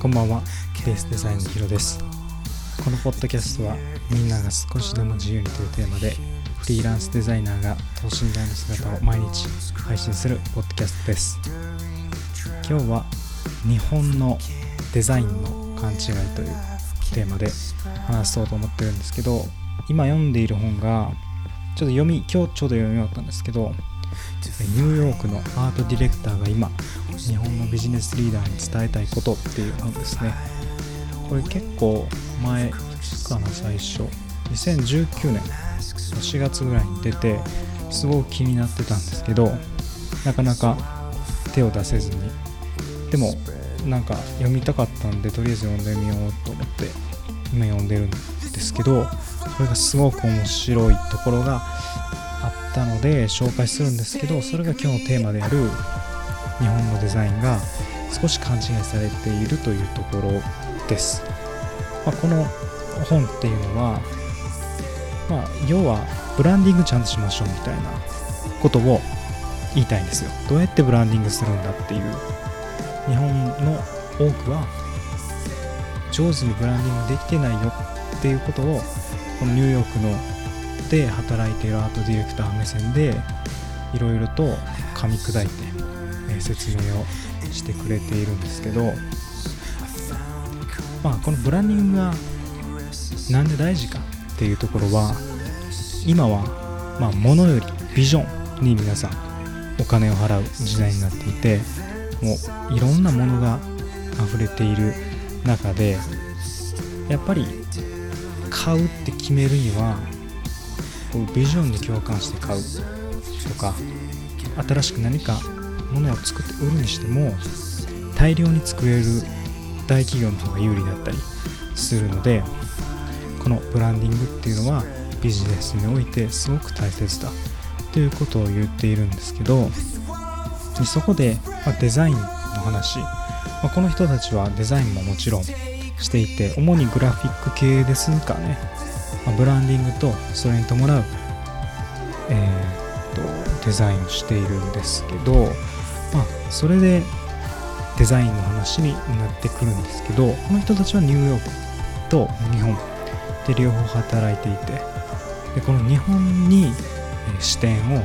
こんばんは。ベースデザインのヒロです。このポッドキャストはみんなが少しでも自由にというテーマでフリーランスデザイナーが等身大の姿を毎日配信するポッドキャストです。今日は日本のデザインの勘違いというテーマで話そうと思ってるんですけど今読んでいる本がちょっと読み今日ちょうど読み終わったんですけどニューヨークのアートディレクターが今日本のビジネスリーダーに伝えたいことっていう本ですね。これ結構前かな最初。2019年4月ぐらいに出てすごく気になってたんですけどなかなか手を出せずに。でもなんか読みたかったんでとりあえず読んでみようと思って今読んでるんですけどそれがすごく面白いところがあったので紹介するんですけどそれが今日のテーマである日本のデザインが少し勘違いされているというところです、まあ、この本っていうのは、まあ、要はブランディングちゃんとしましょうみたいなことを言いたいんですよ。どうやってブランディングするんだっていう。日本の多くは上手にブランディングできてないよっていうことをこのニューヨークので働いているアートディレクター目線でいろいろと噛み砕いて、説明をしてくれているんですけどまあこのブランディングがなんで大事かっていうところは今はまあ物よりビジョンに皆さんお金を払う時代になっていてもういろんなものが溢れている中でやっぱり買うって決めるにはこうビジョンに共感して買うとか新しく何かものを作って売るにしても大量に作れる大企業の方が有利だったりするのでこのブランディングっていうのはビジネスにおいてすごく大切だということを言っているんですけどでそこで、まデザインの話、まあ、この人たちはデザインももちろんしていて主にグラフィック系ですかね、まあ、ブランディングとそれに伴う、えー、とデザインをしているんですけど、まあ、それでデザインの話になってくるんですけどこの人たちはニューヨークと日本で両方働いていてでこの日本に視点を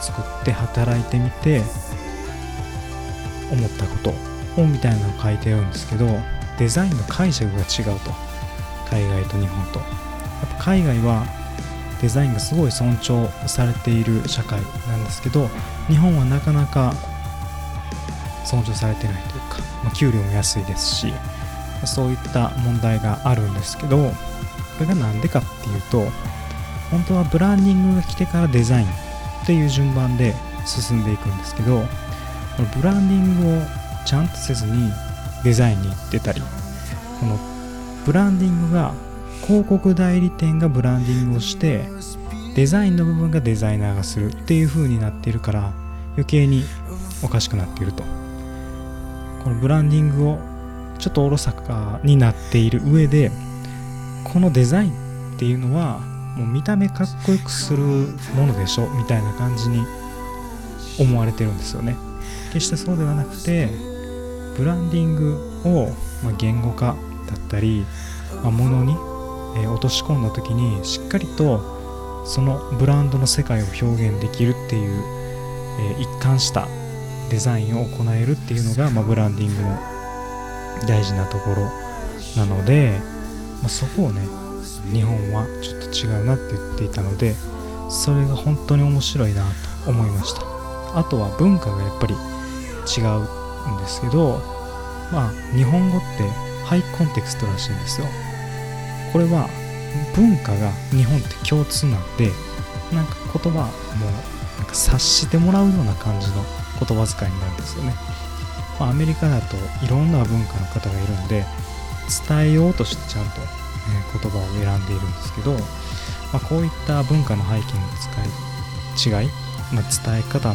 作って働いてみて思ったことをみたいなのを書いてあるんですけどデザインの解釈が違うと。海外と日本と。やっぱ海外はデザインがすごい尊重されている社会なんですけど日本はなかなか尊重されてないというか、まあ、給料も安いですしそういった問題があるんですけどこれが何でかっていうと本当はブランディングが来てからデザインっていう順番で進んでいくんですけどこのブランディングをちゃんとせずにデザインに行ってたりこのブランディングが広告代理店がブランディングをしてデザインの部分がデザイナーがするっていう風になっているから余計におかしくなっていると。このブランディングをちょっとおろそかになっている上でこのデザインっていうのはもう見た目かっこよくするものでしょみたいな感じに思われてるんですよね。決してそうではなくてブランディングを、ま言語化だったり、まものに、え落とし込んだ時にしっかりとそのブランドの世界を表現できるっていう、え一貫したデザインを行えるっていうのが、まブランディングの大事なところなので、まそこをね日本はちょっと違うなって言っていたのでそれが本当に面白いなと思いました。あとは文化がやっぱり違うんですけどまあ日本語ってハイコンテクストらしいんですよ。これは文化が日本って共通なんでなんか言葉もなんか察してもらうような感じの言葉遣いになるんですよね、まあ、アメリカだといろんな文化の方がいるんで伝えようとしてちゃんと、え言葉を選んでいるんですけど、まあ、こういった文化の背景の使い違い、まあ、伝え方の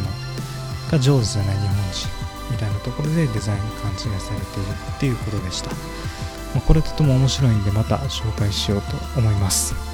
が上手じゃない日本人みたいなところでデザインに勘違いされているっていうことでした。まあ、これとても面白いんでまた紹介しようと思います。